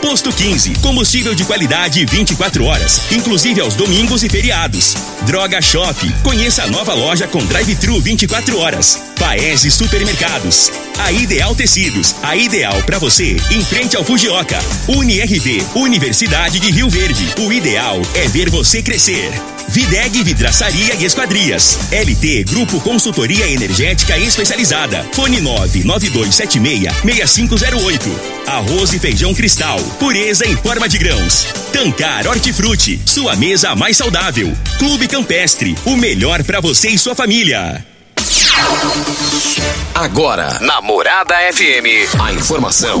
Posto 15. Combustível de qualidade 24 horas, inclusive aos domingos e feriados. Droga Shop. Conheça a nova loja com drive-thru 24 horas. Paese Supermercados. A Ideal Tecidos. A ideal para você em frente ao Fujioka. UniRV. Universidade de Rio Verde. O ideal é ver você crescer. Videg Vidraçaria e Esquadrias. LT Grupo Consultoria Energética Especializada. Fone 99276-6508. Arroz e feijão cristal. Pureza em forma de grãos. Tancar Hortifruti. Sua mesa mais saudável. Clube Campestre. O melhor para você e sua família. Agora, na Morada FM, a informação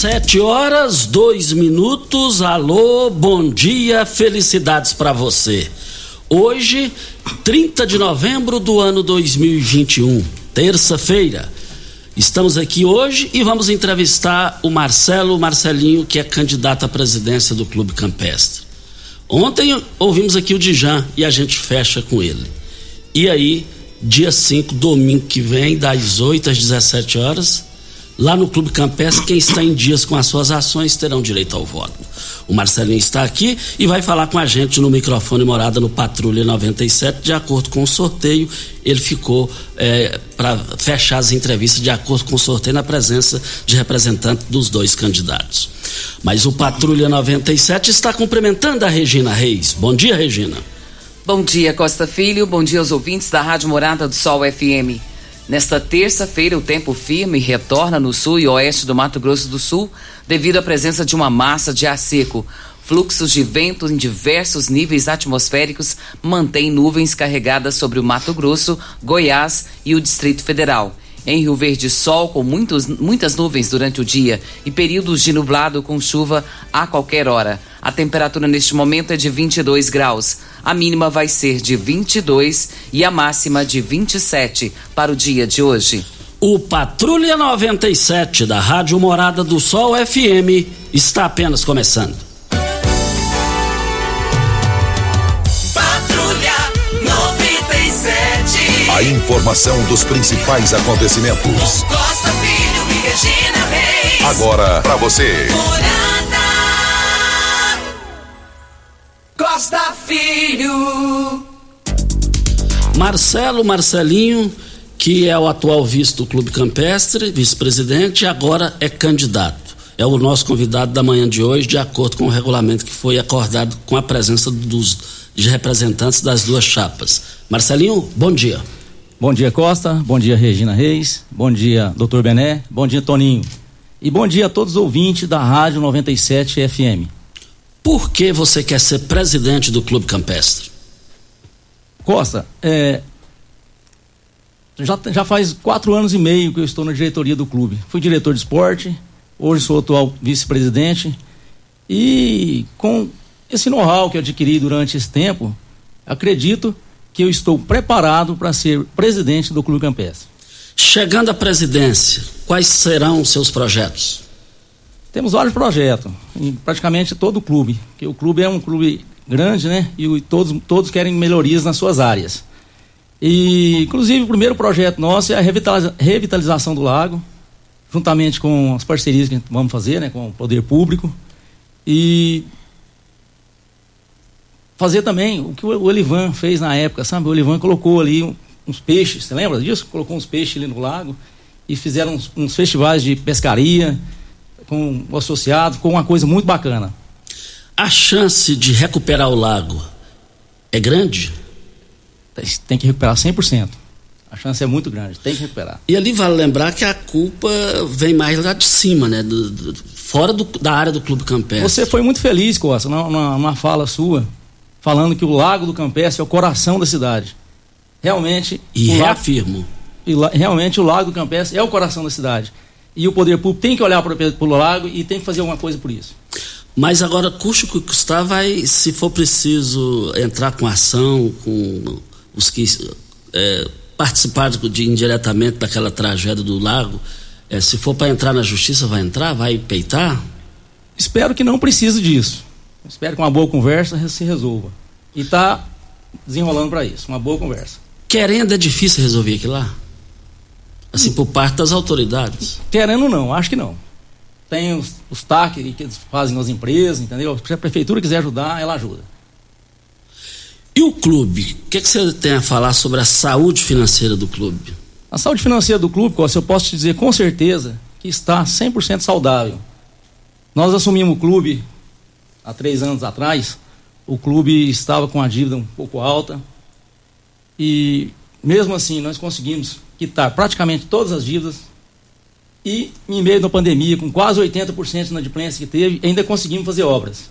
Sete horas, dois minutos. Alô, bom dia, felicidades para você. Hoje, 30 de novembro do ano 2021, terça-feira. Estamos aqui hoje e vamos entrevistar o Marcelo Marcelinho, que é candidato à presidência do Clube Campestre. Ontem ouvimos aqui o Dijan e a gente fecha com ele. E aí, dia 5, domingo que vem, das 8 às 17 horas, lá no Clube Campestre, quem está em dias com as suas ações terão direito ao voto. O Marcelinho está aqui e vai falar com a gente no microfone morada no Patrulha 97, de acordo com o sorteio. Ele ficou é, para fechar as entrevistas de acordo com o sorteio na presença de representantes dos dois candidatos. Mas o Patrulha 97 está cumprimentando a Regina Reis. Bom dia, Regina. Bom dia, Costa Filho. Bom dia aos ouvintes da Rádio Morada do Sol FM. Nesta terça-feira, o tempo firme retorna no sul e oeste do Mato Grosso do Sul devido à presença de uma massa de ar seco. Fluxos de vento em diversos níveis atmosféricos mantêm nuvens carregadas sobre o Mato Grosso, Goiás e o Distrito Federal. Em Rio Verde, sol com muitos, muitas nuvens durante o dia e períodos de nublado com chuva a qualquer hora. A temperatura neste momento é de 22 graus. A mínima vai ser de 22 e a máxima de 27 para o dia de hoje. O Patrulha 97 da Rádio Morada do Sol FM está apenas começando. Patrulha 97. A informação dos principais acontecimentos. Costa Filho e Regina Reis. Agora para você. Morada. Costa Filho. Marcelo Marcelinho, que é o atual vice do Clube Campestre, vice-presidente, e agora é candidato. É o nosso convidado da manhã de hoje, de acordo com o regulamento que foi acordado com a presença dos de representantes das duas chapas. Marcelinho, bom dia. Bom dia, Costa. Bom dia, Regina Reis. Bom dia, doutor Bené. Bom dia, Toninho. E bom dia a todos os ouvintes da Rádio 97 FM. Por que você quer ser presidente do Clube Campestre? Costa, é, já, já faz quatro anos e meio que eu estou na diretoria do clube. Fui diretor de esporte, hoje sou atual vice-presidente. E com esse know-how que eu adquiri durante esse tempo, acredito que eu estou preparado para ser presidente do Clube Campestre. Chegando à presidência, quais serão os seus projetos? Temos vários projetos, em praticamente todo o clube, que o clube é um clube grande, né? E todos, todos querem melhorias nas suas áreas. E, inclusive, o primeiro projeto nosso é a revitaliza- revitalização do lago, juntamente com as parcerias que vamos fazer, né? Com o poder público. E fazer também o que o Elivan fez na época, sabe? O Elivan colocou ali uns peixes, você lembra disso? Colocou uns peixes ali no lago e fizeram uns, uns festivais de pescaria com o associado, ficou uma coisa muito bacana. A chance de recuperar o lago é grande? tem que recuperar 100%. A chance é muito grande, tem que recuperar. E ali vale lembrar que a culpa vem mais lá de cima, né? Do, do, fora do, da área do Clube Campestre. Você foi muito feliz, Costa, numa, numa fala sua, falando que o Lago do Campestre é o coração da cidade. Realmente. E reafirmo. Lago, e, realmente o Lago do Campestre é o coração da cidade. E o poder público tem que olhar para o lago e tem que fazer alguma coisa por isso. Mas agora, custo que custar, vai, se for preciso entrar com ação, com os que é, participaram de, indiretamente daquela tragédia do lago, é, se for para entrar na justiça, vai entrar? Vai peitar? Espero que não precise disso. Espero que uma boa conversa se resolva. E está desenrolando para isso, uma boa conversa. Querendo é difícil resolver aquilo lá? Assim, por parte das autoridades? Querendo não, acho que não. Tem os, os TAC que eles fazem nas empresas, entendeu? Se a prefeitura quiser ajudar, ela ajuda. E o clube? O que, é que você tem a falar sobre a saúde financeira do clube? A saúde financeira do clube, eu posso te dizer com certeza que está 100% saudável. Nós assumimos o clube há três anos atrás. O clube estava com a dívida um pouco alta. E mesmo assim, nós conseguimos quitar praticamente todas as dívidas e, em meio da pandemia, com quase 80% de inadimplência que teve, ainda conseguimos fazer obras.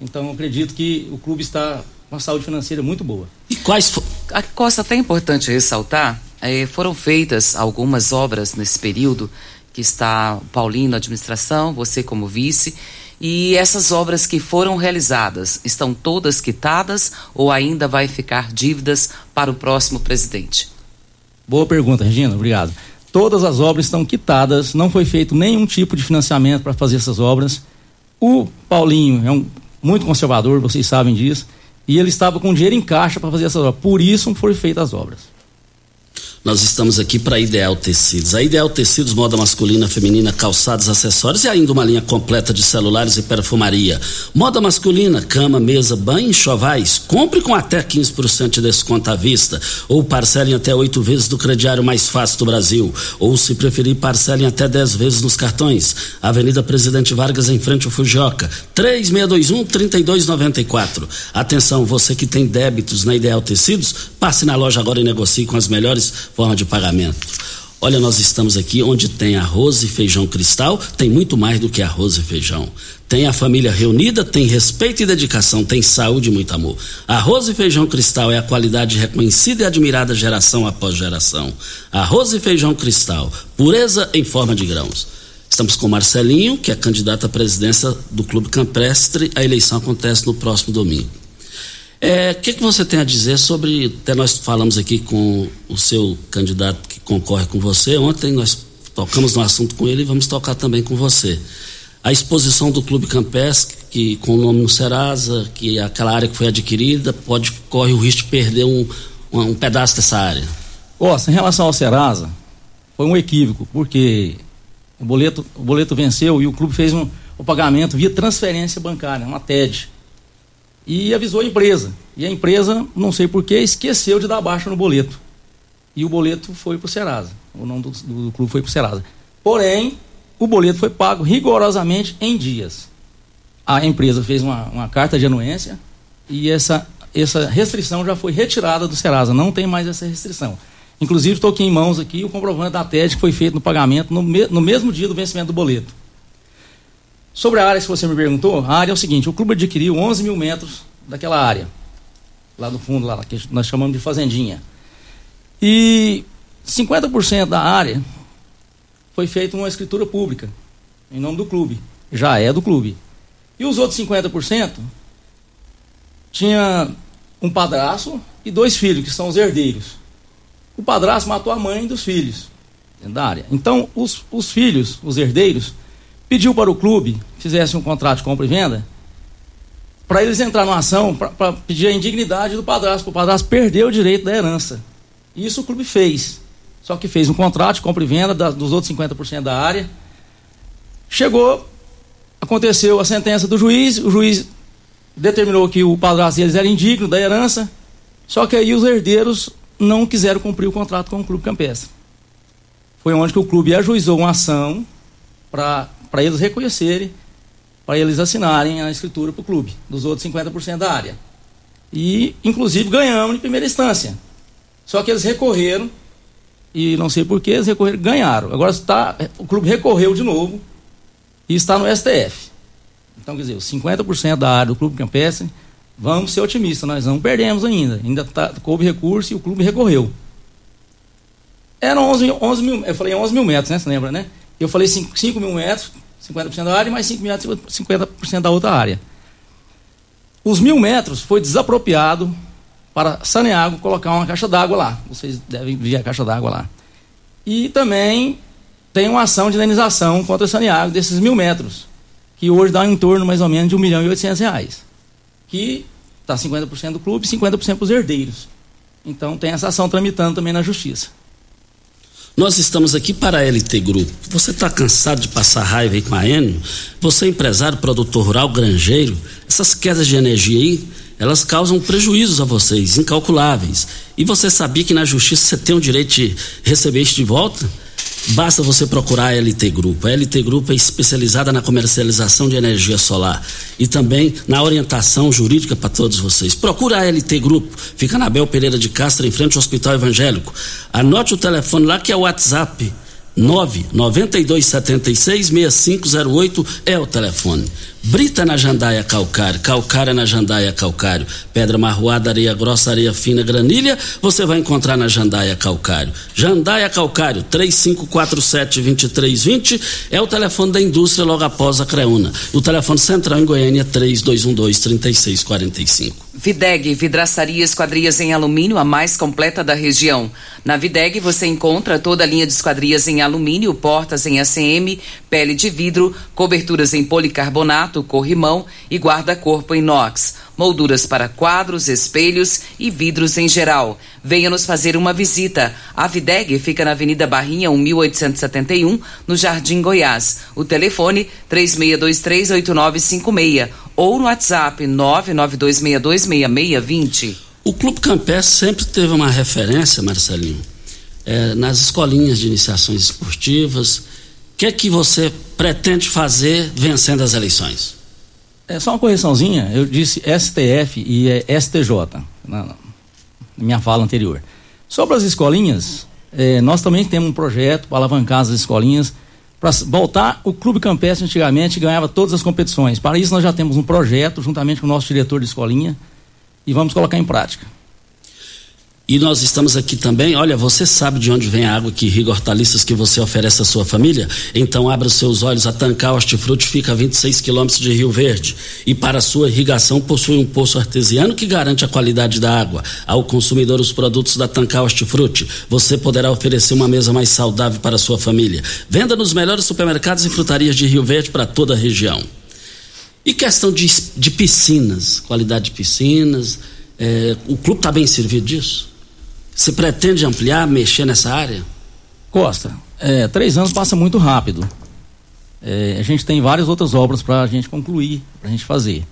Então, acredito que o clube está com uma saúde financeira muito boa. E quais. A Costa, até importante ressaltar: é, foram feitas algumas obras nesse período, que está o Paulinho na administração, você como vice. E essas obras que foram realizadas, estão todas quitadas ou ainda vai ficar dívidas para o próximo presidente? Boa pergunta, Regina, obrigado. Todas as obras estão quitadas, não foi feito nenhum tipo de financiamento para fazer essas obras. O Paulinho é um muito conservador, vocês sabem disso, e ele estava com dinheiro em caixa para fazer essas obras. Por isso foram feitas as obras. Nós estamos aqui para Ideal Tecidos. A Ideal Tecidos, moda masculina, feminina, calçados, acessórios e ainda uma linha completa de celulares e perfumaria. Moda masculina, cama, mesa, banho enxovais. Compre com até 15% de desconto à vista. Ou parcelem até oito vezes do crediário mais fácil do Brasil. Ou, se preferir, parcelem até 10 vezes nos cartões. Avenida Presidente Vargas, em frente ao Fujioka. 3621-3294. Atenção, você que tem débitos na Ideal Tecidos, passe na loja agora e negocie com as melhores forma de pagamento. Olha, nós estamos aqui onde tem arroz e feijão cristal, tem muito mais do que arroz e feijão. Tem a família reunida, tem respeito e dedicação, tem saúde e muito amor. Arroz e feijão cristal é a qualidade reconhecida e admirada geração após geração. Arroz e feijão cristal, pureza em forma de grãos. Estamos com Marcelinho, que é candidato à presidência do Clube Campestre. A eleição acontece no próximo domingo. O é, que, que você tem a dizer sobre. Até nós falamos aqui com o seu candidato que concorre com você. Ontem nós tocamos no assunto com ele e vamos tocar também com você. A exposição do Clube Campestre, que com o nome no Serasa, que é aquela área que foi adquirida, pode corre o risco de perder um, um, um pedaço dessa área. Nossa, em relação ao Serasa, foi um equívoco, porque o boleto, o boleto venceu e o clube fez um, o pagamento via transferência bancária, uma TED e avisou a empresa. E a empresa, não sei porquê, esqueceu de dar baixa no boleto. E o boleto foi para o Serasa. O nome do, do, clube foi para o Serasa. Porém, o boleto foi pago rigorosamente em dias. A empresa fez uma, uma carta de anuência e essa, essa restrição já foi retirada do Serasa. Não tem mais essa restrição. Inclusive, estou aqui em mãos aqui o comprovante da TED que foi feito no pagamento no, me, no mesmo dia do vencimento do boleto. Sobre a área que você me perguntou, a área é o seguinte: o clube adquiriu 11 mil metros daquela área, lá no fundo, lá, que nós chamamos de fazendinha. E 50% da área foi feita uma escritura pública, em nome do clube. Já é do clube. E os outros 50% tinha um padrasto e dois filhos, que são os herdeiros. O padrasto matou a mãe dos filhos da área. Então, os, os filhos, os herdeiros, pediu para o clube fizesse um contrato de compra e venda para eles entrar numa ação para pedir a indignidade do padrasto, o padrasto perdeu o direito da herança. Isso o clube fez. Só que fez um contrato de compra e venda da, dos outros 50% da área. Chegou, aconteceu a sentença do juiz, o juiz determinou que o padrasto eles era indigno da herança, só que aí os herdeiros não quiseram cumprir o contrato com o clube campestre. Foi onde que o clube ajuizou uma ação para para eles reconhecerem, para eles assinarem a escritura para o clube, dos outros 50% da área. E, inclusive, ganhamos em primeira instância. Só que eles recorreram, e não sei porquê, eles recorreram, ganharam. Agora está, o clube recorreu de novo e está no STF. Então, quer dizer, os 50% da área do clube campestre, vamos ser otimistas, nós não perdemos ainda. Ainda tá, coube recurso e o clube recorreu. Eram 11, 11 mil, eu falei 11 mil metros, né? Você lembra, né? Eu falei 5, 5 mil metros, 50% da área, e mais 5 mil metros, 50% da outra área. Os mil metros foi desapropriado para Saneago colocar uma caixa d'água lá. Vocês devem ver a caixa d'água lá. E também tem uma ação de indenização contra Saneago desses mil metros, que hoje dá em torno mais ou menos de 1 milhão e 800 reais. Que está 50% do clube e 50% para os herdeiros. Então tem essa ação tramitando também na justiça. Nós estamos aqui para a LT Grupo. Você está cansado de passar raiva aí com a Enio? Você é empresário, produtor rural, granjeiro? Essas quedas de energia aí, elas causam prejuízos a vocês, incalculáveis. E você sabia que na justiça você tem o direito de receber isso de volta? Basta você procurar a LT Grupo. A LT Grupo é especializada na comercialização de energia solar e também na orientação jurídica para todos vocês. Procura a LT Grupo. Fica na Bel Pereira de Castro, em frente ao Hospital Evangélico. Anote o telefone lá que é o WhatsApp 992766508 é o telefone. Brita na Jandaia Calcário, Calcária na Jandaia Calcário, Pedra Marroada, Areia Grossa, Areia Fina, Granilha, você vai encontrar na Jandaia Calcário. Jandaia Calcário, 3547-2320 é o telefone da indústria logo após a Creuna. O telefone central em Goiânia é 3212-3645. Videg, vidraçaria esquadrias em alumínio, a mais completa da região. Na Videg você encontra toda a linha de esquadrias em alumínio, portas em ACM, pele de vidro, coberturas em policarbonato, corrimão e guarda-corpo inox, molduras para quadros, espelhos e vidros em geral. Venha nos fazer uma visita. A Videg fica na Avenida Barrinha, 1871, no Jardim Goiás. O telefone 36238956 ou no WhatsApp 992626620. O Clube Campestre sempre teve uma referência, Marcelinho, é, nas escolinhas de iniciações esportivas. Que é que você pretende fazer vencendo as eleições? É só uma correçãozinha, eu disse STF e é STJ, na, na minha fala anterior. Sobre as escolinhas, é, nós também temos um projeto para alavancar as escolinhas, para voltar, o Clube Campestre antigamente ganhava todas as competições. Para isso nós já temos um projeto, juntamente com o nosso diretor de escolinha, e vamos colocar em prática. E nós estamos aqui também. Olha, você sabe de onde vem a água que irriga hortaliças que você oferece à sua família? Então abra os seus olhos. A Tancar Hortifruti fica a 26 quilômetros de Rio Verde. E para sua irrigação possui um poço artesiano que garante a qualidade da água. Ao consumidor os produtos da Tancar Hortifruti, você poderá oferecer uma mesa mais saudável para a sua família. Venda nos melhores supermercados e frutarias de Rio Verde para toda a região. E questão de, de piscinas, qualidade de piscinas. É, o clube está bem servido disso? Você pretende ampliar, mexer nessa área? Costa, é, três anos passa muito rápido. É, a gente tem várias outras obras para a gente concluir, para a gente fazer.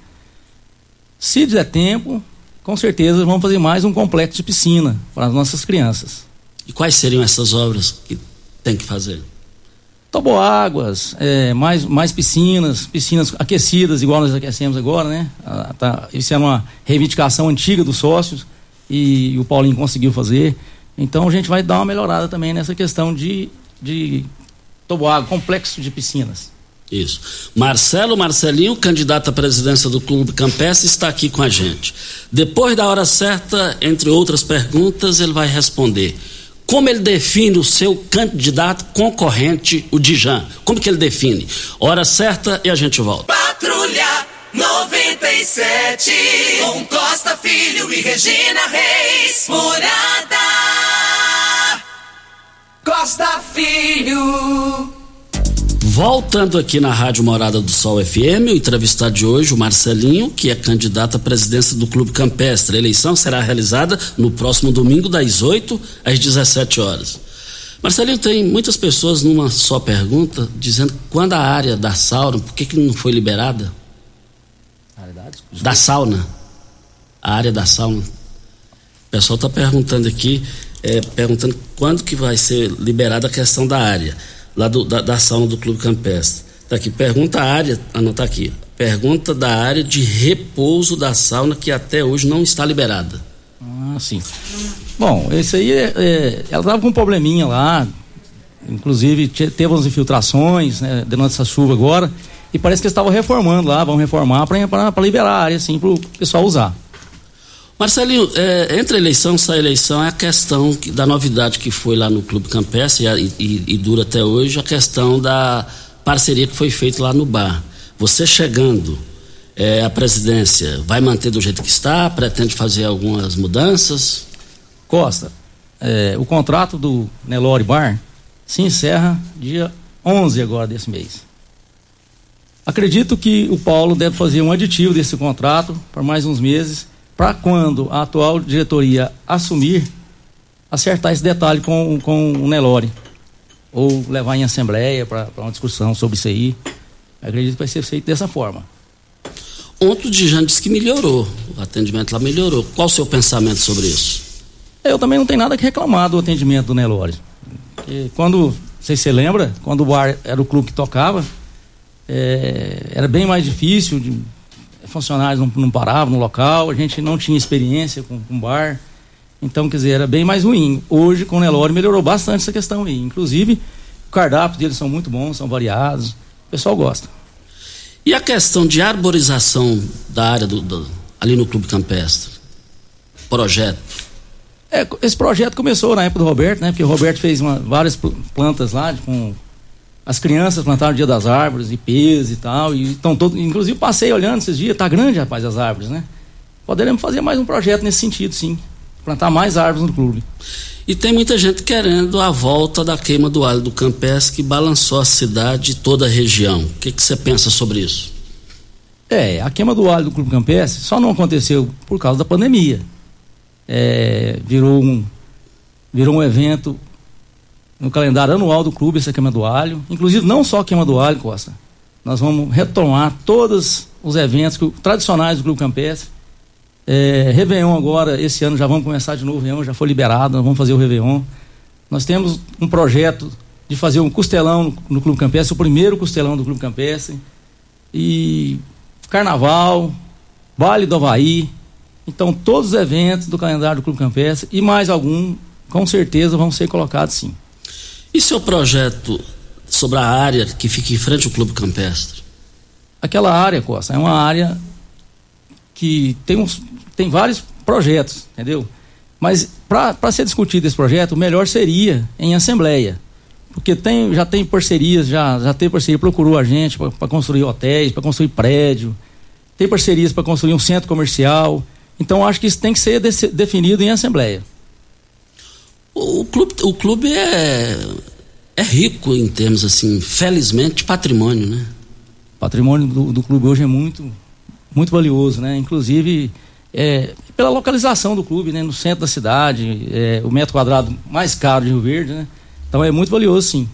Se der tempo, com certeza vamos fazer mais um complexo de piscina para as nossas crianças. E quais seriam essas obras que tem que fazer? Toboáguas, é, mais, mais piscinas, piscinas aquecidas, igual nós aquecemos agora, né? Ah, tá, isso é uma reivindicação antiga dos sócios e, e o Paulinho conseguiu fazer. Então a gente vai dar uma melhorada também nessa questão de, de toboágua, complexo de piscinas. Isso. Marcelo Marcelinho, candidato à presidência do Clube Campestre, está aqui com a gente. Depois da hora certa, entre outras perguntas, ele vai responder. Como ele define o seu candidato concorrente, o Dijan? Como que ele define? Hora certa e a gente volta. Patrulha 97. Com Costa Filho e Regina Reis. Morada. Costa Filho. Voltando aqui na Rádio Morada do Sol FM, o entrevistado de hoje, o Marcelinho, que é candidato à presidência do Clube Campestre. A eleição será realizada no próximo domingo, das 8 às 17 horas. Marcelinho, tem muitas pessoas numa só pergunta dizendo quando a área da sauna, por que, que não foi liberada? Da sauna. A área da sauna. O pessoal está perguntando aqui, é, perguntando quando que vai ser liberada a questão da área lá do, da, da sauna do Clube Campestre. Tá aqui, pergunta a área, anotar aqui. Pergunta da área de repouso da sauna que até hoje não está liberada. Ah, sim. Bom, esse aí, é, é, ela estava com um probleminha lá, inclusive teve umas infiltrações, né, durante essa chuva agora, e parece que eles estavam reformando lá, vão reformar para liberar a área, assim, para o pessoal usar. Marcelinho, é, entre a eleição e a eleição é a questão que, da novidade que foi lá no Clube Campestre e, e, e, dura até hoje, a questão da parceria que foi feita lá no bar. Você chegando é, à presidência, vai manter do jeito que está? Pretende fazer algumas mudanças? Costa, é, o contrato do Nelore Bar se encerra dia 11 agora desse mês. Acredito que o Paulo deve fazer um aditivo desse contrato por mais uns meses para quando a atual diretoria assumir, acertar esse detalhe com, com o Nelore. Ou levar em assembleia para uma discussão sobre isso aí. Acredito que vai ser feito dessa forma. Ontem o Dijan disse que melhorou, o atendimento lá melhorou. Qual o seu pensamento sobre isso? Eu também não tenho nada que reclamar do atendimento do Nelore. Quando, não sei se você lembra, quando o bar era o clube que tocava, é, era bem mais difícil, de, funcionários não, não paravam no local, a gente não tinha experiência com, com bar. Então, quer dizer, era bem mais ruim. Hoje, com o Nelore, melhorou bastante essa questão aí. Inclusive, o cardápio deles são muito bons, são variados. O pessoal gosta. E a questão de arborização da área do, do ali no Clube Campestre? Projeto. É, esse projeto começou na época do Roberto, né? Porque o Roberto fez uma, várias plantas lá com as crianças plantaram o dia das árvores, ipês e tal, e estão todos, inclusive passei olhando esses dias, tá grande, rapaz, as árvores, né? Poderemos fazer mais um projeto nesse sentido, sim. Plantar mais árvores no clube. E tem muita gente querendo a volta da queima do alho do Campestre que balançou a cidade e toda a região. O que, você pensa sobre isso? É, a queima do alho do Clube Campestre só não aconteceu por causa da pandemia. É, virou um virou um evento no calendário anual do clube essa queima do alho. Inclusive, não só a queima do alho, Costa. Nós vamos retomar todos os eventos tradicionais do Clube Campestre. É, Réveillon agora, esse ano já vamos começar de novo, Réveillon já foi liberado, nós vamos fazer o Réveillon. Nós temos um projeto de fazer um costelão no, no Clube Campestre, o primeiro costelão do Clube Campestre. E Carnaval, Vale do Havaí. Então, todos os eventos do calendário do Clube Campestre e mais algum, com certeza, vão ser colocados sim. E seu projeto sobre a área que fica em frente ao Clube Campestre? Aquela área, Costa, é uma área que tem, uns, tem vários projetos, entendeu? Mas para ser discutido esse projeto, o melhor seria em assembleia. Porque tem, já tem parcerias, já, já tem parceria, procurou a gente para construir hotéis, para construir prédio, tem parcerias para construir um centro comercial. Então acho que isso tem que ser de, definido em assembleia. O clube, o clube é, é rico em termos, assim, felizmente, de patrimônio, né? O patrimônio do, do clube hoje é muito, muito valioso, né? Inclusive, é, pela localização do clube, né? No centro da cidade, é, o metro quadrado mais caro de Rio Verde, né? Então é muito valioso, sim.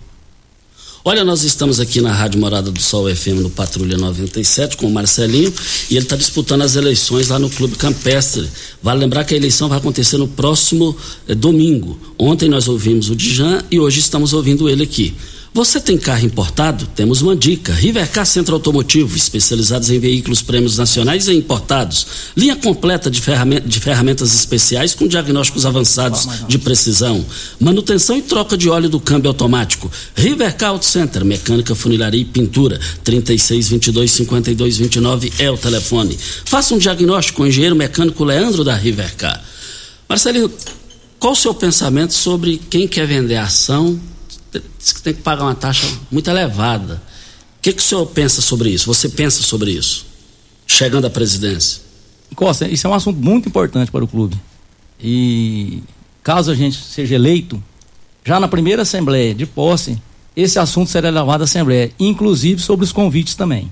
Olha, nós estamos aqui na Rádio Morada do Sol FM no Patrulha 97 com o Marcelinho e ele está disputando as eleições lá no Clube Campestre. Vale lembrar que a eleição vai acontecer no próximo eh, domingo. Ontem nós ouvimos o Dijan e hoje estamos ouvindo ele aqui. Você tem carro importado? Temos uma dica. Rivercar Centro Automotivo, especializados em veículos prêmios nacionais e importados. Linha completa de, ferramenta, de ferramentas especiais com diagnósticos avançados de precisão. Manutenção e troca de óleo do câmbio automático. Rivercar Auto Center, mecânica, funilaria e pintura. 3622 5229 é o telefone. Faça um diagnóstico com o engenheiro mecânico Leandro da Rivercar. Marcelino, qual o seu pensamento sobre quem quer vender ação diz que tem que pagar uma taxa muito elevada. O que, que o senhor pensa sobre isso? Você pensa sobre isso? Chegando à presidência. Costa, isso é um assunto muito importante para o clube. E caso a gente seja eleito, já na primeira assembleia de posse, esse assunto será levado à assembleia, inclusive sobre os convites também.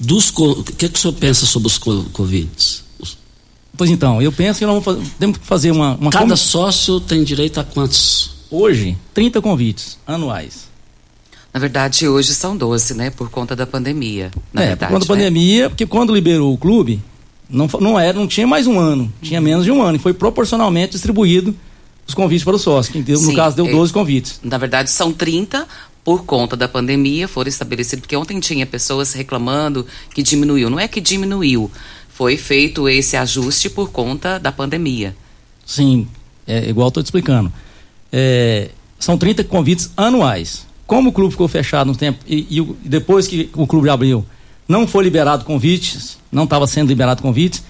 Dos o que, que o senhor pensa sobre os convites? Pois então, eu penso que nós vamos, temos que fazer uma, uma Cada sócio tem direito a quantos hoje 30 convites anuais. Na verdade, hoje são 12, né? Por conta da pandemia. Na é, verdade, por conta da né? pandemia, porque quando liberou o clube, não, não, era, não tinha mais um ano, tinha menos de um ano. E foi proporcionalmente distribuído os convites para o sócio, que no caso deu 12 é, convites. Na verdade, são 30, por conta da pandemia foram estabelecidos, porque ontem tinha pessoas reclamando que diminuiu. Não é que diminuiu, foi feito esse ajuste por conta da pandemia. Sim, é igual estou te explicando. É, são 30 convites anuais. Como o clube ficou fechado no tempo e, e depois que o clube abriu, não foi liberado convites, não estava sendo liberado convites,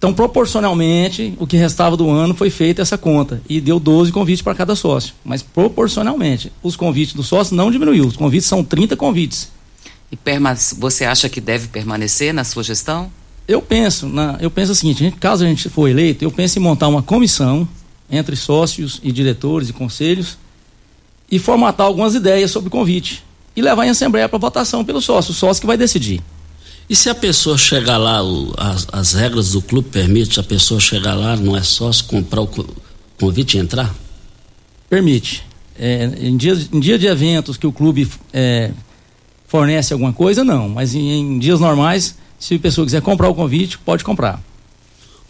então, proporcionalmente, o que restava do ano foi feita essa conta e deu 12 convites para cada sócio. Mas proporcionalmente, os convites do sócio não diminuiu. Os convites são 30 convites. E você acha que deve permanecer na sua gestão? Eu penso, na, eu penso o seguinte, caso a gente for eleito, eu penso em montar uma comissão entre sócios e diretores e conselhos e formatar algumas ideias sobre o convite e levar em assembleia para votação pelo sócio, o sócio que vai decidir. E se a pessoa chegar lá, o, as, as, regras do clube permitem a pessoa chegar lá, não é sócio, comprar o convite e entrar? Permite. É, em, dias, em dia de eventos que o clube é, fornece alguma coisa, não. Mas em, em dias normais, se a pessoa quiser comprar o convite, pode comprar.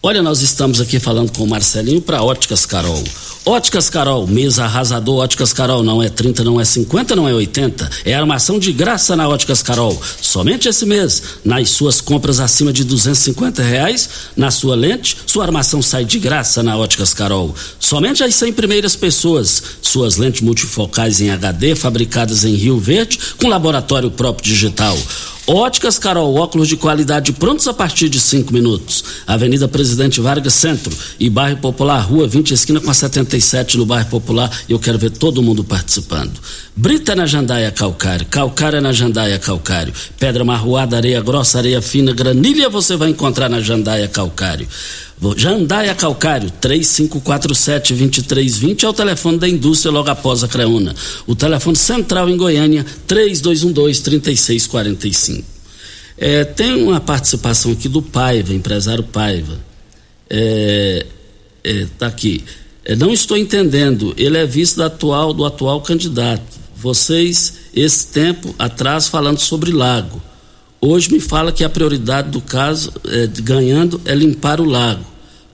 Olha, nós estamos aqui falando com o Marcelinho para Óticas Carol. Óticas Carol, mesa arrasador, Óticas Carol, não é 30, não é 50, não é 80. É armação de graça na Óticas Carol. Somente esse mês, nas suas compras acima de 250 reais, na sua lente, sua armação sai de graça na Óticas Carol. Somente as 100 primeiras pessoas. Suas lentes multifocais em HD, fabricadas em Rio Verde, com laboratório próprio digital. Óticas Carol, óculos de qualidade prontos a partir de cinco minutos. Avenida Presidente Vargas Centro e Bairro Popular, Rua 20, esquina com a 77 no Bairro Popular. Eu quero ver todo mundo participando. Brita na Jandaia Calcário, Calcário na Jandaia Calcário. Pedra marroada, areia grossa, areia fina, granilha você vai encontrar na Jandaia Calcário. Jandaia Calcário, 3547-2320 é o telefone da indústria logo após a Creuna. O telefone central em Goiânia, 3212-3645. É, tem uma participação aqui do Paiva, empresário Paiva. É, é, tá aqui. É, não estou entendendo. Ele é vice do atual, do atual candidato. Vocês, esse tempo atrás, falando sobre lago. Hoje me fala que a prioridade do caso, é, ganhando, é limpar o lago.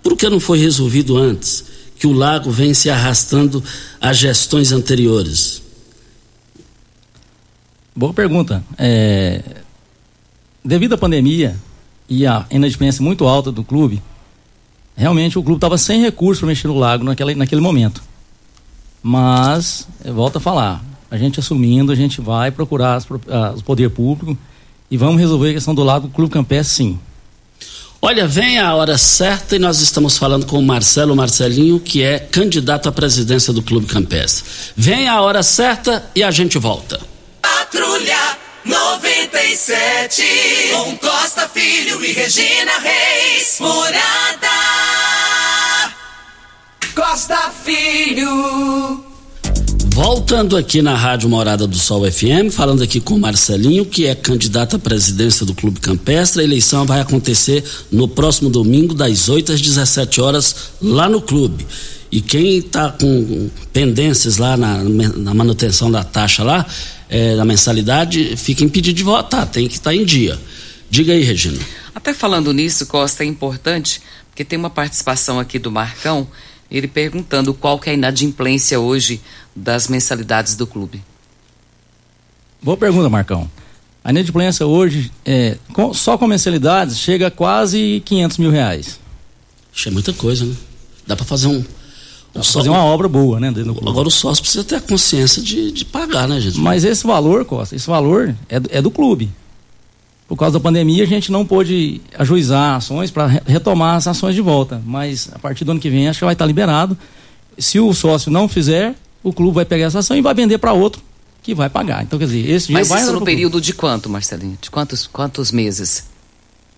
Por que não foi resolvido antes? Que o lago vem se arrastando a gestões anteriores? Boa pergunta. É, devido à pandemia e a inadimplência muito alta do clube, realmente o clube estava sem recursos para mexer no lago naquele, naquele momento. Mas, volto a falar, a gente assumindo, a gente vai procurar as, o poder público e vamos resolver a questão do lago do Clube Campestre, sim. Olha, vem a hora certa e nós estamos falando com o Marcelo Marcelinho, que é candidato à presidência do Clube Campestre. Vem a hora certa e a gente volta. Patrulha 97, com Costa Filho e Regina Reis, Morada. Costa Filho. Voltando aqui na Rádio Morada do Sol FM, falando aqui com Marcelinho, que é candidato à presidência do Clube Campestre. A eleição vai acontecer no próximo domingo, das 8 às 17 horas, lá no clube. E quem está com pendências lá na, na, manutenção da taxa lá, é, da mensalidade, fica impedido de votar, tem que estar tá em dia. Diga aí, Regina. Até falando nisso, Costa, é importante, porque tem uma participação aqui do Marcão ele perguntando qual que é a inadimplência hoje das mensalidades do clube. Boa pergunta, Marcão. A inadimplência hoje, é, com, só com mensalidades, chega a quase 500 mil reais. Isso é muita coisa, né? Dá para fazer um. um só, fazer uma obra boa, né? Agora o sócio precisa ter a consciência de, de pagar, né, gente? Mas esse valor, Costa, esse valor é do, é do clube por causa da pandemia, a gente não pôde ajuizar ações para retomar as ações de volta. Mas a partir do ano que vem, acho que vai estar liberado. Se o sócio não fizer, o clube vai pegar essa ação e vai vender para outro que vai pagar. Então, quer dizer, esse Mas vai isso no período clube. de quanto, Marcelinho? De quantos, quantos meses?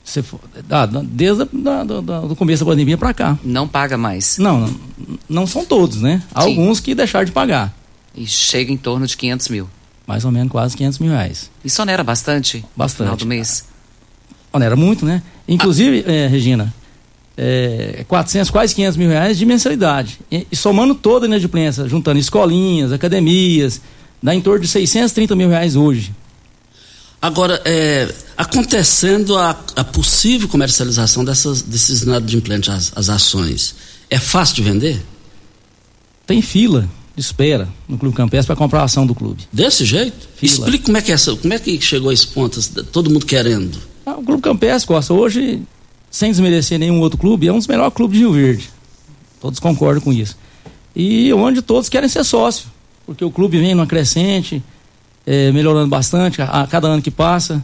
Se for, ah, desde a, da, da, do começo da pandemia para cá. Não paga mais? Não, não, não são todos, né? Sim. Alguns que deixaram de pagar. E chega em torno de 500 mil mais ou menos quase 500 mil reais. Isso onera bastante? Bastante. No final do mês? Onera muito, né? Inclusive, ah. é, Regina, é, 400, quase 500 mil reais de mensalidade. E, e somando toda a inadimplência, juntando escolinhas, academias, dá em torno de 630 mil reais hoje. Agora, é, acontecendo a, a, possível comercialização dessas, desses inadimplentes, as, as ações, é fácil de vender? Tem fila espera no Clube Campestre para comprar a ação do clube. Desse jeito? Fila. Explique como é que é essa, como é que chegou a esse ponto, todo mundo querendo. Ah, o Clube Campestre, Costa, hoje, sem desmerecer nenhum outro clube, é um dos melhores clubes de Rio Verde. Todos concordam com isso. E onde todos querem ser sócio, porque o clube vem numa crescente, é, melhorando bastante a, a cada ano que passa.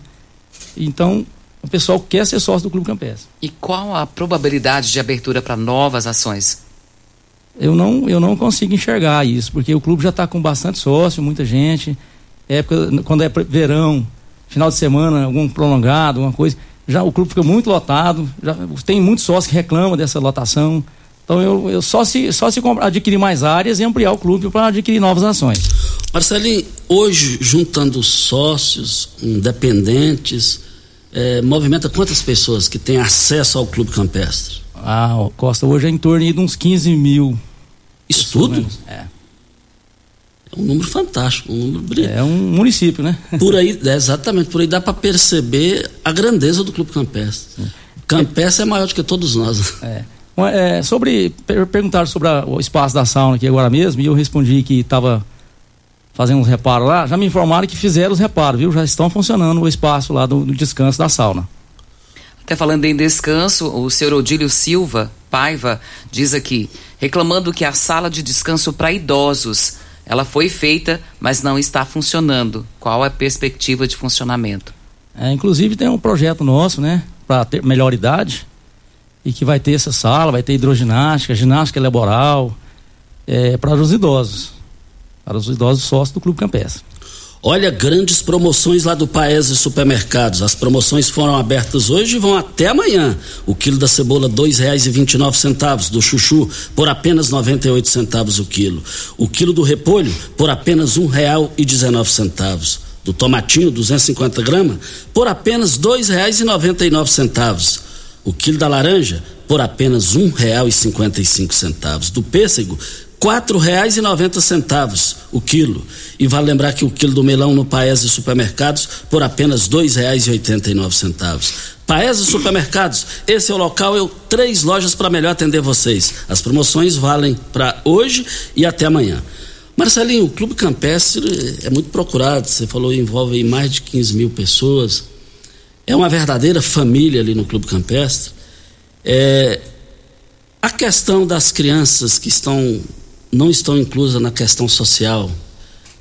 Então, o pessoal quer ser sócio do Clube Campestre. E qual a probabilidade de abertura para novas ações? Eu não, eu não consigo enxergar isso, porque o clube já está com bastante sócio, muita gente. Época, quando é verão, final de semana, algum prolongado, alguma coisa, já o clube fica muito lotado, já tem muitos sócios que reclamam dessa lotação. Então eu, eu só se só se adquirir mais áreas e ampliar o clube para adquirir novas ações. Marcelinho, hoje juntando sócios, dependentes, é, movimenta quantas pessoas que têm acesso ao clube campestre? Ah, Costa, hoje é em torno de uns 15 mil. Isso tudo? É. É um número fantástico, um número brilhante. É um município, né? Por aí, é, exatamente, por aí dá para perceber a grandeza do Clube Campestre. Sim. Campestre é maior do que todos nós. É. é sobre, per, perguntaram sobre a, o espaço da sauna aqui agora mesmo, e eu respondi que estava fazendo uns reparos lá. Já me informaram que fizeram os reparos, viu? Já estão funcionando o espaço lá do, do descanso da sauna. Até falando em descanso, o senhor Odílio Silva Paiva diz aqui, reclamando que a sala de descanso para idosos, ela foi feita, mas não está funcionando. Qual a perspectiva de funcionamento? É, inclusive tem um projeto nosso, né, para ter melhor idade, e que vai ter essa sala, vai ter hidroginástica, ginástica laboral, é, para os idosos, para os idosos sócios do Clube Campestre. Olha, grandes promoções lá do Paese Supermercados. As promoções foram abertas hoje e vão até amanhã. O quilo da cebola dois reais e vinte e nove centavos, do chuchu por apenas noventa e oito centavos o quilo. O quilo do repolho por apenas um real e dezenove centavos. Do tomatinho 250 gramas por apenas dois reais e noventa e nove centavos. O quilo da laranja por apenas um real e cinquenta e cinco centavos. Do pêssego quatro reais e noventa centavos o quilo. E vale lembrar que o quilo do melão no Paese Supermercados por apenas dois reais e oitenta e nove centavos. Paese Supermercados, esse é o local, eu três lojas para melhor atender vocês. As promoções valem para hoje e até amanhã. Marcelinho, o Clube Campestre é muito procurado, você falou envolve mais de 15 mil pessoas. É uma verdadeira família ali no Clube Campestre. É, a questão das crianças que estão não estão inclusas na questão social,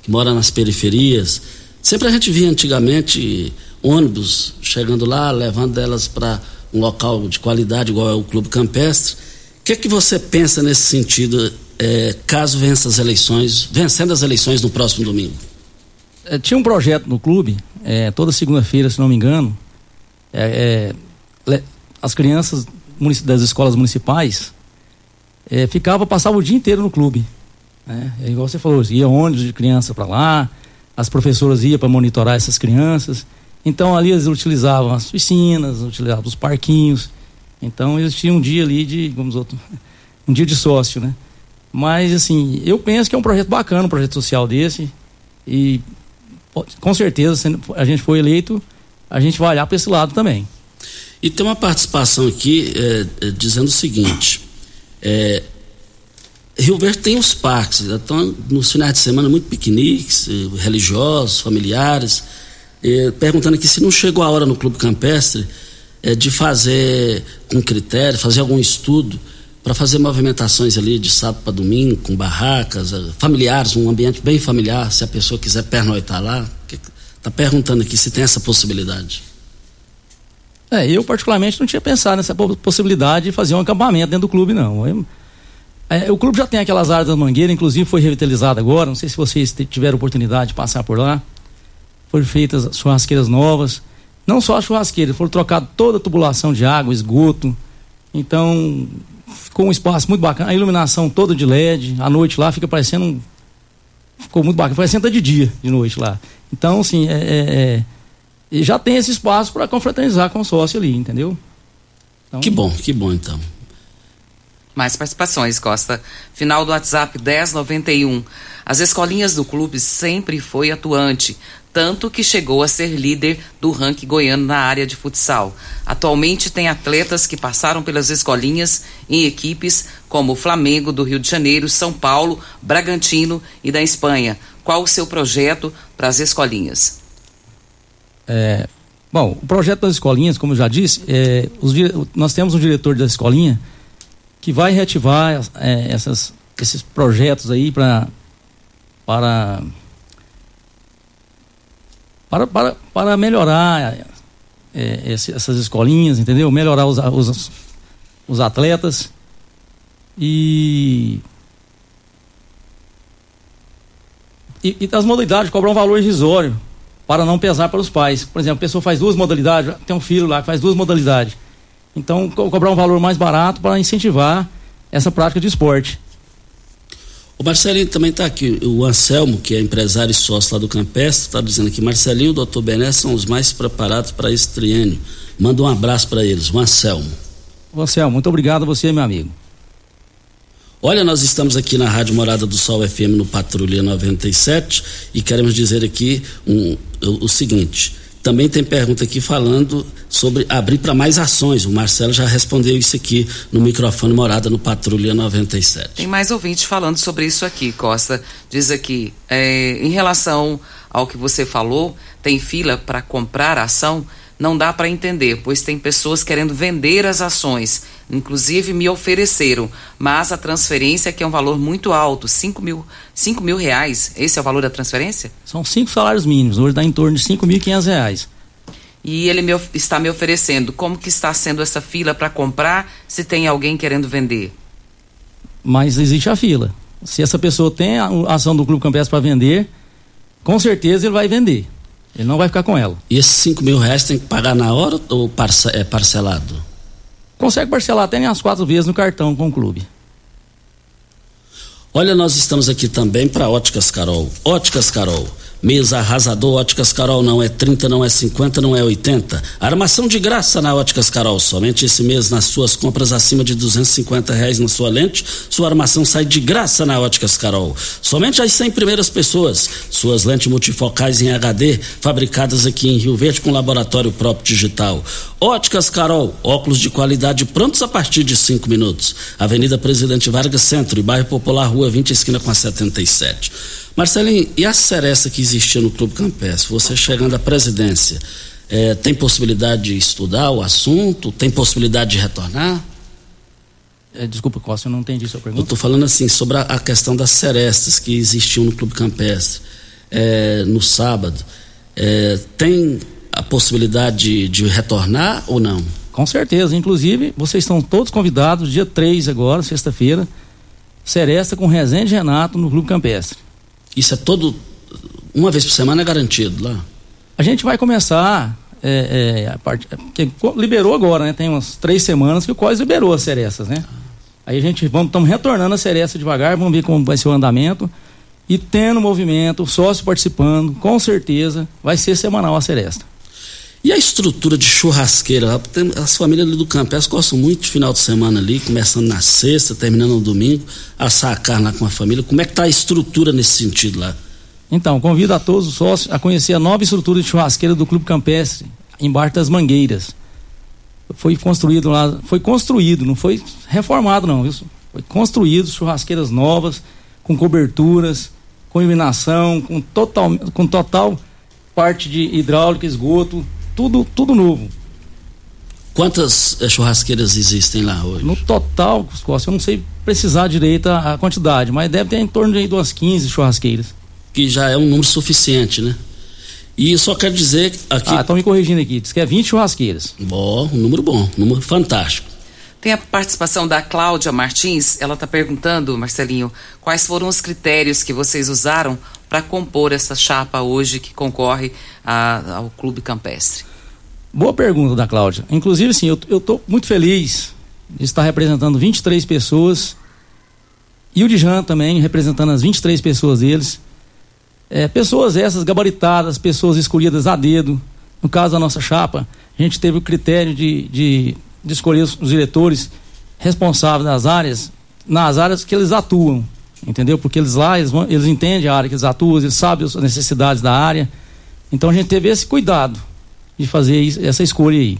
que moram nas periferias. Sempre a gente via antigamente ônibus chegando lá, levando elas para um local de qualidade, igual é o Clube Campestre. O que é que você pensa nesse sentido, é, caso vença as eleições, vencendo as eleições no próximo domingo? É, tinha um projeto no clube, é, toda segunda-feira, se não me engano, é, é, as crianças das escolas municipais é, ficava, passava o dia inteiro no clube. Né? É igual você falou, ia ônibus de criança para lá, as professoras iam para monitorar essas crianças. Então ali eles utilizavam as piscinas, utilizavam os parquinhos. Então eles tinham um dia ali de, vamos outro, um dia de sócio, né? Mas assim, eu penso que é um projeto bacana, um projeto social desse. E com certeza, se a gente for eleito, a gente vai olhar para esse lado também. E tem uma participação aqui é, é, dizendo o seguinte: é, Rio Verde tem os parques, então nos finais de semana muito piqueniques, eh, religiosos, familiares, eh, perguntando aqui se não chegou a hora no Clube Campestre eh, de fazer com critério, fazer algum estudo para fazer movimentações ali de sábado para domingo, com barracas, familiares, um ambiente bem familiar, se a pessoa quiser pernoitar lá. Está perguntando aqui se tem essa possibilidade. É, eu particularmente não tinha pensado nessa possibilidade de fazer um acampamento dentro do clube, não. Eu, é, o clube já tem aquelas áreas da mangueira, inclusive foi revitalizada agora. Não sei se vocês tiveram oportunidade de passar por lá. Foram feitas churrasqueiras novas. Não só as churrasqueiras, foram trocadas toda a tubulação de água, esgoto. Então, ficou um espaço muito bacana. A iluminação toda de LED. À noite lá fica parecendo. Ficou muito bacana. Parecendo de dia, de noite lá. Então, assim, é, é, é já tem esse espaço para confraternizar com o sócio ali, entendeu? Então, que bom, que bom então. Mais participações, Costa. Final do WhatsApp 1091. As escolinhas do clube sempre foi atuante, tanto que chegou a ser líder do ranking goiano na área de futsal. Atualmente tem atletas que passaram pelas escolinhas em equipes como o Flamengo do Rio de Janeiro, São Paulo, Bragantino e da Espanha. Qual o seu projeto para as escolinhas? É, bom, o projeto das escolinhas, como eu já disse, é, os, nós temos um diretor da escolinha que vai reativar é, essas, esses projetos aí pra, para para, para, para melhorar é, esse, essas escolinhas, entendeu? Melhorar os, os, os atletas e, e, e as modalidades cobrar um valor irrisório para não pesar para os pais. Por exemplo, a pessoa faz duas modalidades, tem um filho lá que faz duas modalidades. Então, co cobrar um valor mais barato para incentivar essa prática de esporte. O Marcelinho também está aqui, o Anselmo, que é empresário e sócio lá do Campestre, está dizendo aqui, Marcelinho e o doutor Bené são os mais preparados para esse triênio. Manda um abraço para eles, o Anselmo. O Anselmo, muito obrigado a você, meu amigo. Olha, nós estamos aqui na Rádio Morada do Sol FM no Patrulha 97 e queremos dizer aqui um, o, seguinte. Também tem pergunta aqui falando sobre abrir para mais ações. O Marcelo já respondeu isso aqui no microfone Morada no Patrulha 97. Tem mais ouvinte falando sobre isso aqui, Costa. Diz aqui, é, em relação ao que você falou, tem fila para comprar ação? Não dá para entender, pois tem pessoas querendo vender as ações. Inclusive me ofereceram, mas a transferência que é um valor muito alto, 5 mil, 5 mil reais. Esse é o valor da transferência? São cinco salários mínimos, hoje dá em torno de 5.500 reais. E ele me, está me oferecendo. Como que está sendo essa fila para comprar se tem alguém querendo vender? Mas existe a fila. Se essa pessoa tem a ação do Clube Campestre para vender, com certeza ele vai vender. Ele não vai ficar com ela. E esses 5 mil reais tem que pagar na hora ou parce é parcelado? Consegue parcelar até as quatro vezes no cartão com o clube. Olha, nós estamos aqui também para Óticas Carol. Óticas Carol Mesa arrasador, Óticas Carol não é 30, não é 50, não é 80. Armação de graça na Óticas Carol. Somente esse mês, nas suas compras acima de 250 reais na sua lente, sua armação sai de graça na Óticas Carol. Somente as 100 primeiras pessoas. Suas lentes multifocais em HD, fabricadas aqui em Rio Verde com laboratório próprio digital. Óticas Carol, óculos de qualidade prontos a partir de 5 minutos. Avenida Presidente Vargas Centro e Bairro Popular, Rua 20, esquina com a 77. Marcelinho, e a seresta que existia no Clube Campestre? Você chegando à presidência, é, tem possibilidade de estudar o assunto? Tem possibilidade de retornar? É, desculpa, Costa, eu não entendi sua pergunta. Eu estou falando assim, sobre a, a, questão das serestas que existiam no Clube Campestre é, no sábado. É, tem a possibilidade de, de retornar ou não? Com certeza, inclusive vocês estão todos convidados, dia 3 agora, sexta-feira, Seresta com Rezende Renato no Clube Campestre. Isso é todo. Uma vez por semana é garantido lá? A gente vai começar. É, é, a parte, porque liberou agora, né? Tem umas três semanas que o COIS liberou as serestas, né? Aí a gente vamos estamos retornando a seresta devagar, vamos ver como vai ser o andamento. E tendo movimento, sócio participando, com certeza vai ser semanal a seresta. E a estrutura de churrasqueira? As famílias ali do Campestre gostam muito de final de semana ali, começando na sexta, terminando no domingo, assar a carne lá com a família. Como é que está a estrutura nesse sentido lá? Então, convido a todos os sócios a conhecer a nova estrutura de churrasqueira do Clube Campestre, embaixo das Mangueiras. Foi construído lá, foi construído, não foi reformado não, isso. Foi construído churrasqueiras novas, com coberturas, com iluminação, com total, com total parte de hidráulica, esgoto, tudo, tudo novo. Quantas é, churrasqueiras existem lá hoje? No total, Costa, eu não sei precisar direito a, a, quantidade, mas deve ter em torno de umas 15 churrasqueiras. Que já é um número suficiente, né? E só quero dizer aqui. Ah, estão me corrigindo aqui. Diz que é 20 churrasqueiras. Bom, um número bom, um número fantástico. Tem a participação da Cláudia Martins. Ela está perguntando, Marcelinho, quais foram os critérios que vocês usaram para compor essa chapa hoje que concorre a, ao Clube Campestre? Boa pergunta da Cláudia. Inclusive, sim, eu estou muito feliz de estar representando 23 pessoas e o Dijan também representando as 23 pessoas deles. É, pessoas essas gabaritadas, pessoas escolhidas a dedo. No caso da nossa chapa, a gente teve o critério de, de, de escolher os, os diretores responsáveis das áreas, nas áreas que eles atuam entendeu? Porque eles lá, eles, vão, eles entendem a área que eles atuam, eles sabem as necessidades da área. Então a gente teve esse cuidado de fazer essa escolha aí.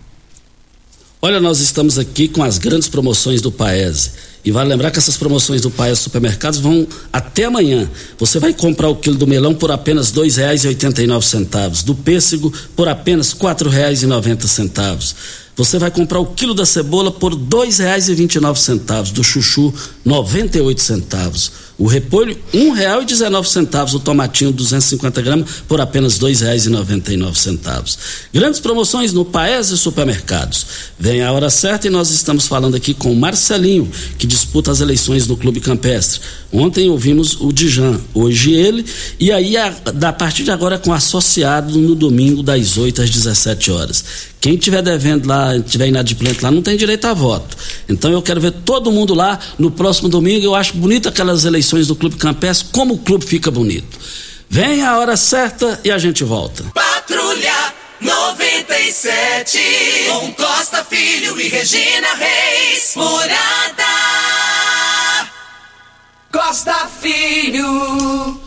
Olha, nós estamos aqui com as grandes promoções do Paese. E vale lembrar que essas promoções do Paese Supermercados vão até amanhã. Você vai comprar o quilo do melão por apenas R$ 2,89, do pêssego por apenas R$ 4,90. Você vai comprar o quilo da cebola por R$ 2,29, do chuchu R$ 98 centavos o repolho, dezenove centavos. O tomatinho, 250 gramas, por apenas nove centavos. Grandes promoções no Paes e Supermercados. Vem a hora certa e nós estamos falando aqui com o Marcelinho, que disputa as eleições no Clube Campestre. Ontem ouvimos o Dijan, hoje ele, e aí a, da partir de agora com associado no domingo das 8 às 17 horas. Quem tiver devendo lá, tiver inadimplente lá, não tem direito a voto. Então eu quero ver todo mundo lá no próximo domingo. Eu acho bonito aquelas eleições do Clube Campestre, como o clube fica bonito. Vem a hora certa e a gente volta. Patrulha 97, com Costa Filho e Regina Reis, Morada. Costa Filho.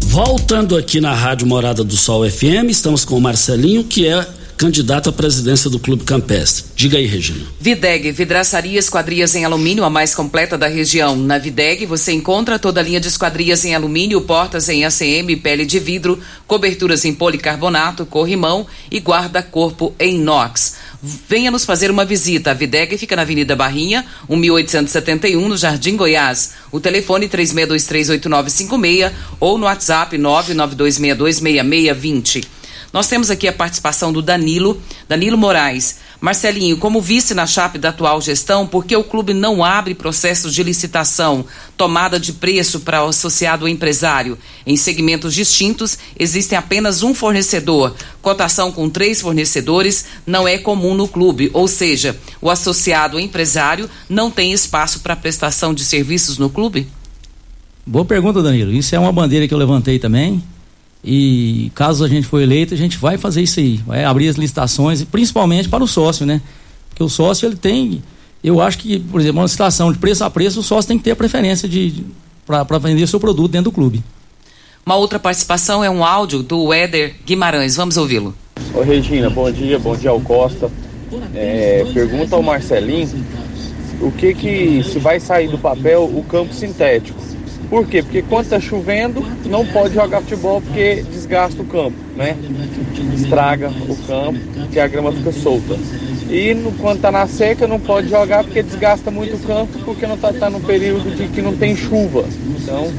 Voltando aqui na Rádio Morada do Sol FM, estamos com o Marcelinho, que é candidato à presidência do Clube Campestre. Diga aí, Regina. Videg, vidraçaria esquadrias em alumínio, a mais completa da região. Na Videg você encontra toda a linha de esquadrias em alumínio, portas em ACM, pele de vidro, coberturas em policarbonato, corrimão e guarda-corpo em inox. Venha nos fazer uma visita. A Videg fica na Avenida Barrinha, 1871, no Jardim Goiás. O telefone 36238956 ou no WhatsApp 992626620. Nós temos aqui a participação do Danilo, Danilo Moraes. Marcelinho, como vice na chape da atual gestão, por que o clube não abre processos de licitação, tomada de preço para o associado empresário? Em segmentos distintos, existem apenas um fornecedor. Cotação com três fornecedores não é comum no clube, ou seja, o associado empresário não tem espaço para prestação de serviços no clube? Boa pergunta, Danilo. Isso é uma bandeira que eu levantei também. E caso a gente for eleito, a gente vai fazer isso aí, vai abrir as licitações, principalmente para o sócio, né? Porque o sócio ele tem, eu acho que, por exemplo, uma licitação de preço a preço, o sócio tem que ter a preferência de para vender o seu produto dentro do clube. Uma outra participação é um áudio do Éder Guimarães. Vamos ouvi-lo. Oi, Regina, bom dia, bom dia ao Costa. É, pergunta ao Marcelinho o que que se vai sair do papel o campo sintético. Por quê? Porque quando está chovendo, não pode jogar futebol porque desgasta o campo, né? Estraga o campo, porque a grama fica solta. E no, quando está na seca, não pode jogar porque desgasta muito o campo, porque não está tá no período de que não tem chuva. Então,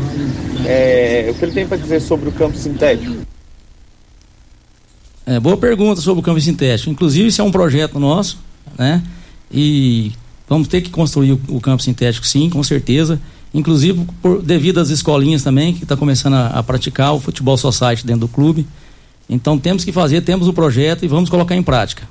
é, o que ele tem para dizer sobre o campo sintético? É, boa pergunta sobre o campo sintético. Inclusive, isso é um projeto nosso, né? E vamos ter que construir o, o campo sintético, sim, com certeza inclusive por, devido às escolinhas também, que está começando a, a, praticar o futebol society dentro do clube. Então temos que fazer, temos o projeto e vamos colocar em prática.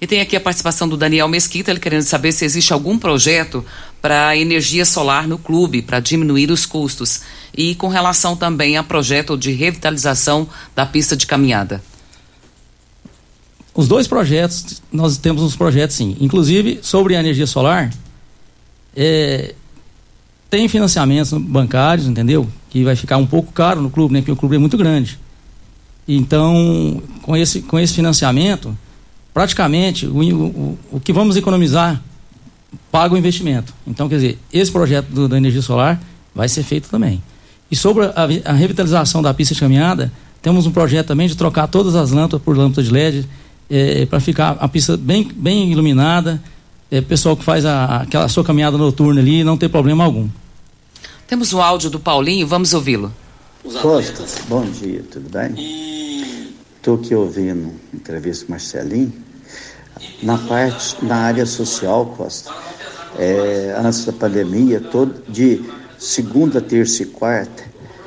E tem aqui a participação do Daniel Mesquita, ele querendo saber se existe algum projeto para energia solar no clube, para diminuir os custos. E com relação também a projeto de revitalização da pista de caminhada. Os dois projetos, nós temos uns projetos sim. Inclusive, sobre a energia solar, é, tem financiamentos bancários, entendeu? Que vai ficar um pouco caro no clube, né? Porque o clube é muito grande. Então, com esse, com esse financiamento, praticamente o, o, o que vamos economizar paga o investimento. Então, quer dizer, esse projeto do, da energia solar vai ser feito também. E sobre a, a, revitalização da pista de caminhada, temos um projeto também de trocar todas as lâmpadas por lâmpadas de LED é, para ficar a pista bem, bem iluminada é, pessoal que faz a, aquela sua caminhada noturna ali, não tem problema algum. Temos o áudio do Paulinho, vamos ouvi-lo. Costa, bom dia, tudo bem? Estou aqui ouvindo entrevista com Marcelinho. Na parte, na área social, Costa, é, antes da pandemia, todo, de segunda, terça e quarta,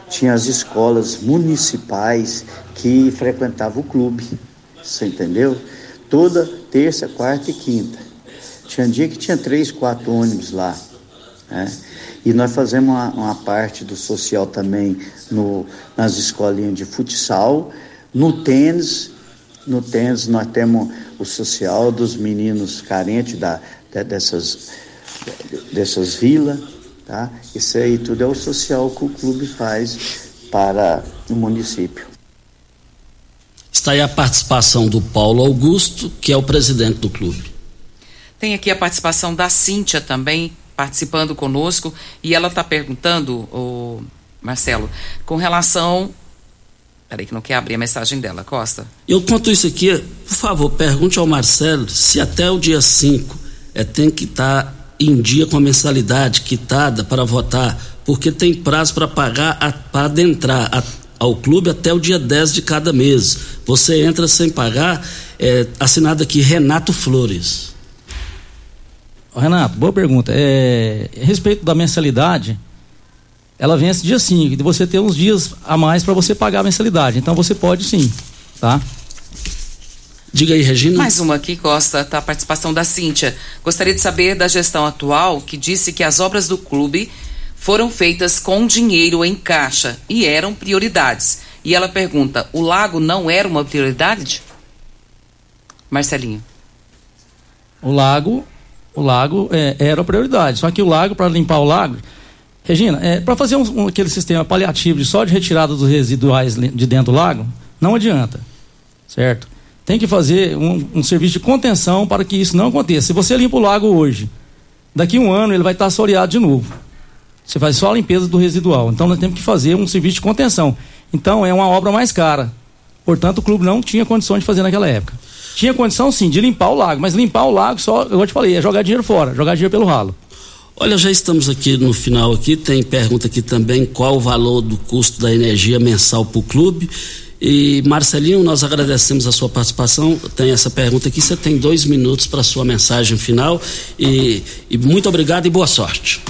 tinha as escolas municipais que frequentavam o clube, você entendeu? Toda terça, quarta e quinta. Tinha dia que tinha três, quatro ônibus lá. Né? E nós fazemos uma, uma, parte do social também no, nas escolinhas de futsal, no tênis. No tênis nós temos o social dos meninos carentes da, dessas, dessas vilas. Tá? Isso aí tudo é o social que o clube faz para o município. Está aí a participação do Paulo Augusto, que é o presidente do clube. Tem aqui a participação da Cíntia também participando conosco e ela está perguntando, o Marcelo, com relação. Peraí, que não quer abrir a mensagem dela, Costa. Eu conto isso aqui, por favor, pergunte ao Marcelo se até o dia 5 é, tem que estar tá em dia com a mensalidade quitada para votar, porque tem prazo para pagar, para adentrar a, ao clube até o dia 10 de cada mês. Você entra sem pagar, é, assinado aqui Renato Flores. Renato, boa pergunta. É, a respeito da mensalidade, ela vence dia 5, de você ter uns dias a mais para você pagar a mensalidade. Então você pode sim, tá? Diga aí, Regina. Mais uma aqui, Costa, tá a participação da Cíntia. Gostaria de saber da gestão atual que disse que as obras do clube foram feitas com dinheiro em caixa e eram prioridades. E ela pergunta: o lago não era uma prioridade? Marcelinho. O lago o lago é, era a prioridade. Só que o lago, para limpar o lago, Regina, é, para fazer um, um, aquele sistema paliativo de só de retirada dos residuais de dentro do lago, não adianta, certo? Tem que fazer um, um, serviço de contenção para que isso não aconteça. Se você limpa o lago hoje, daqui um ano ele vai estar assoreado de novo. Você faz só a limpeza do residual. Então nós temos que fazer um serviço de contenção. Então é uma obra mais cara. Portanto, o clube não tinha condições de fazer naquela época. Tinha condição sim de limpar o lago, mas limpar o lago só, eu te falei, é jogar dinheiro fora, jogar dinheiro pelo ralo. Olha, já estamos aqui no final aqui, tem pergunta aqui também qual o valor do custo da energia mensal para o clube. E Marcelinho, nós agradecemos a sua participação. Tem essa pergunta aqui, você tem dois minutos para sua mensagem final. E, e, muito obrigado e boa sorte.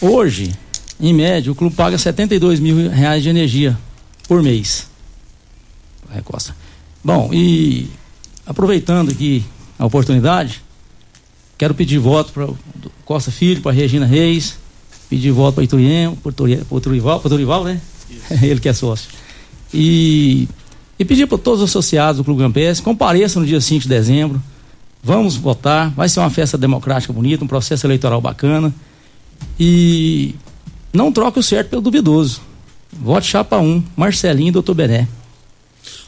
Hoje, em média, o clube paga 72 mil reais de energia por mês. Recosta. Bom, e aproveitando aqui a oportunidade, quero pedir voto para Costa Filho, para Regina Reis, pedir voto para Ituiemo, para o Turival, para Turival, né? Ele que é sócio. E, e pedir para todos os associados do Clube Campestre, compareçam no dia 5 de dezembro, vamos votar, vai ser uma festa democrática bonita, um processo eleitoral bacana. E não troque o certo pelo duvidoso. Vote chapa 1, Marcelinho e Doutor Bené.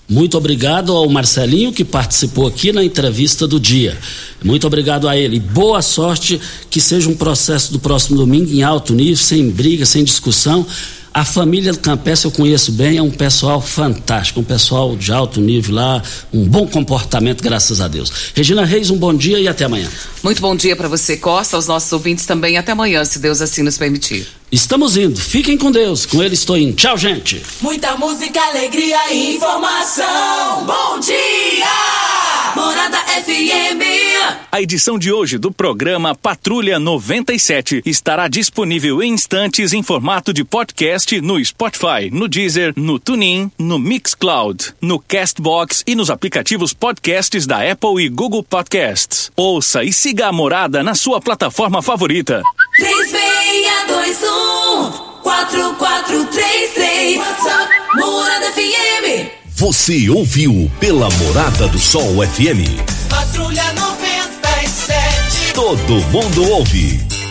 Muito obrigado ao Marcelinho que participou aqui na entrevista do dia. Muito obrigado a ele. Boa sorte, que seja um processo do próximo domingo em alto nível, sem briga, sem discussão. A família do Campestre eu conheço bem, é um pessoal fantástico, um pessoal de alto nível lá, um bom comportamento, graças a Deus. Regina Reis, um bom dia e até amanhã. Muito bom dia para você, Costa, aos nossos ouvintes também. Até amanhã, se Deus assim nos permitir. Estamos indo. Fiquem com Deus. Com ele estou indo. Tchau, gente. Muita música, alegria e informação. Bom dia! Morada FM. A edição de hoje do programa Patrulha 97 estará disponível em instantes em formato de podcast no Spotify, no Deezer, no TuneIn, no Mixcloud, no Castbox e nos aplicativos podcasts da Apple e Google Podcasts. Ouça e siga a Morada na sua plataforma favorita. 3621 4433 WhatsApp Morada FM. Você ouviu pela Morada do Sol FM. Patrulha 97. Todo mundo ouve.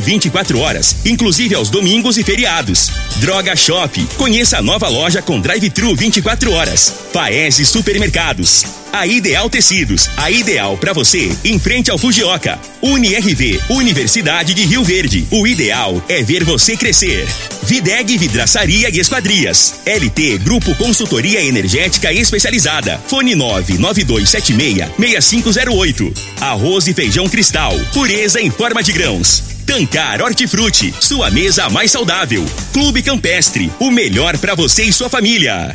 24 horas, inclusive aos domingos e feriados. Droga Shop. Conheça a nova loja com drive-thru 24 horas. Paese Supermercados. A Ideal Tecidos, a ideal para você, em frente ao Fujioka. UniRV, Universidade de Rio Verde. O ideal é ver você crescer. Videg Vidraçaria e Esquadrias. LT Grupo Consultoria Energética Especializada. Fone 99276 6508. Arroz e feijão cristal. Pureza em forma de grãos. Tancar Hortifruti, sua mesa mais saudável. Clube Campestre, o melhor para você e sua família.